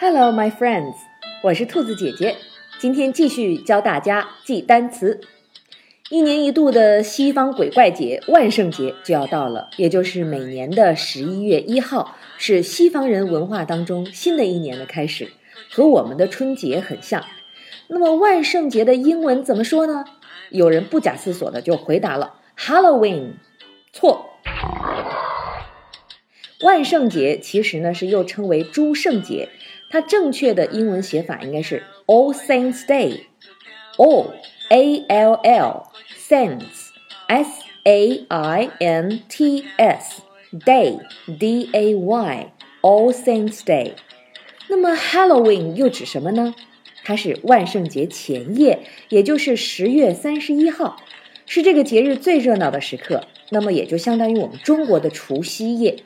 Hello, my friends，我是兔子姐姐，今天继续教大家记单词。一年一度的西方鬼怪节万圣节就要到了，也就是每年的十一月一号，是西方人文化当中新的一年的开始，和我们的春节很像。那么万圣节的英文怎么说呢？有人不假思索的就回答了 Halloween，错。万圣节其实呢是又称为诸圣节，它正确的英文写法应该是 All Saints Day，All A L L Saints S A I N T S Day D A Y All Saints Day。那么 Halloween 又指什么呢？它是万圣节前夜，也就是十月三十一号，是这个节日最热闹的时刻。那么也就相当于我们中国的除夕夜。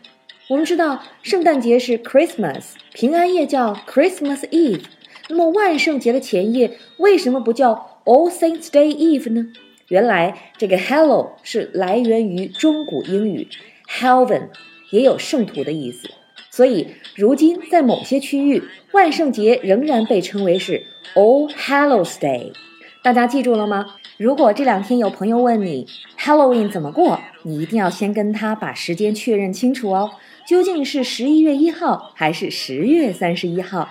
我们知道圣诞节是 Christmas，平安夜叫 Christmas Eve。那么万圣节的前夜为什么不叫 All Saints Day Eve 呢？原来这个 Hallow 是来源于中古英语 Heaven，也有圣徒的意思。所以如今在某些区域，万圣节仍然被称为是 All Hallows Day。大家记住了吗？如果这两天有朋友问你 Halloween 怎么过，你一定要先跟他把时间确认清楚哦。究竟是十一月一号还是十月三十一号？